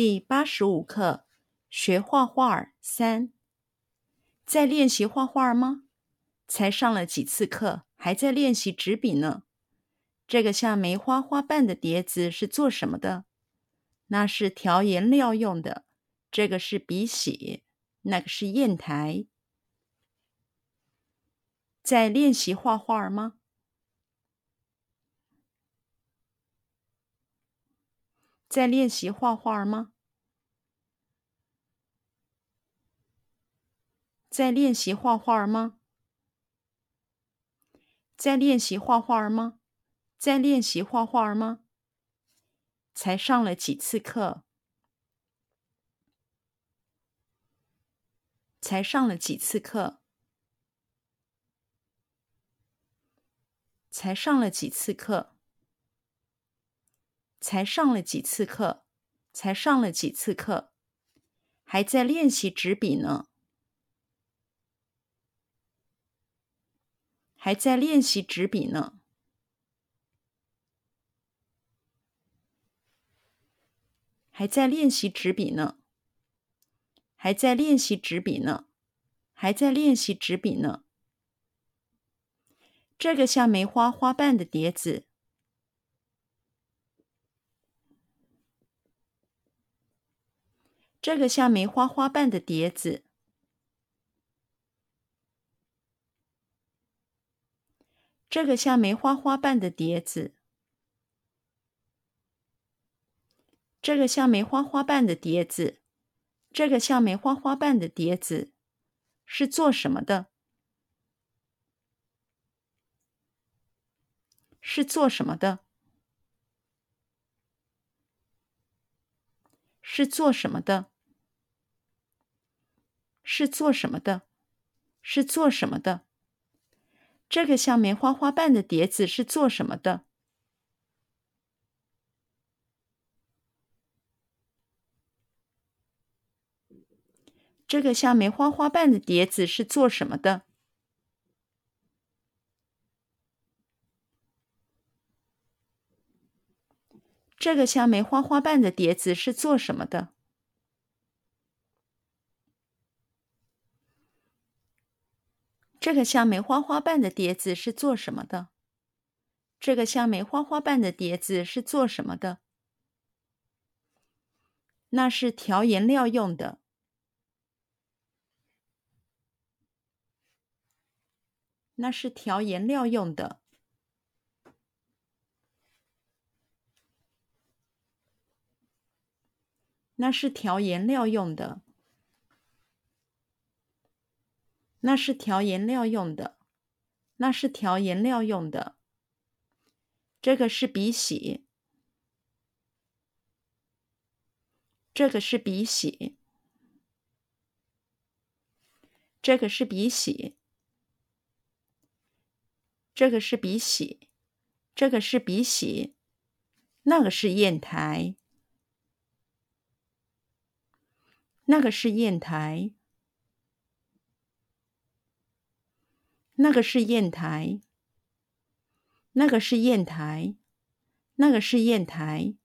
第八十五课，学画画三。在练习画画吗？才上了几次课，还在练习纸笔呢。这个像梅花花瓣的碟子是做什么的？那是调颜料用的。这个是笔洗，那个是砚台。在练习画画吗？在练习画画吗？在练习画画吗？在练习画画吗？在练习画画吗？才上了几次课？才上了几次课？才上了几次课？才上了几次课？才上了几次课？还在练习纸笔呢。还在练习纸笔呢。还在练习纸笔呢。还在练习纸笔呢。还在练习纸笔呢。这个像梅花花瓣的碟子。这个像梅花花瓣的碟子，这个像梅花花瓣的碟子，这个像梅花花瓣的碟子，这个像梅花花瓣的碟子，是做什么的？是做什么的？是做什么的？是做什么的？是做什么的？这个像梅花花瓣的碟子是做什么的？这个像梅花花瓣的碟子是做什么的？这个像梅花花瓣的碟子是做什么的？这个像梅花花瓣的碟子是做什么的？这个像梅花花瓣的碟子是做什么的？那是调颜料用的。那是调颜料用的。那是调颜料用的。那是调颜料用的，那是调颜料用的。这个是笔洗，这个是笔洗，这个是笔洗，这个是笔洗，这个是笔洗。那个是砚台，那个是砚台。那个是砚台，那个是砚台，那个是砚台。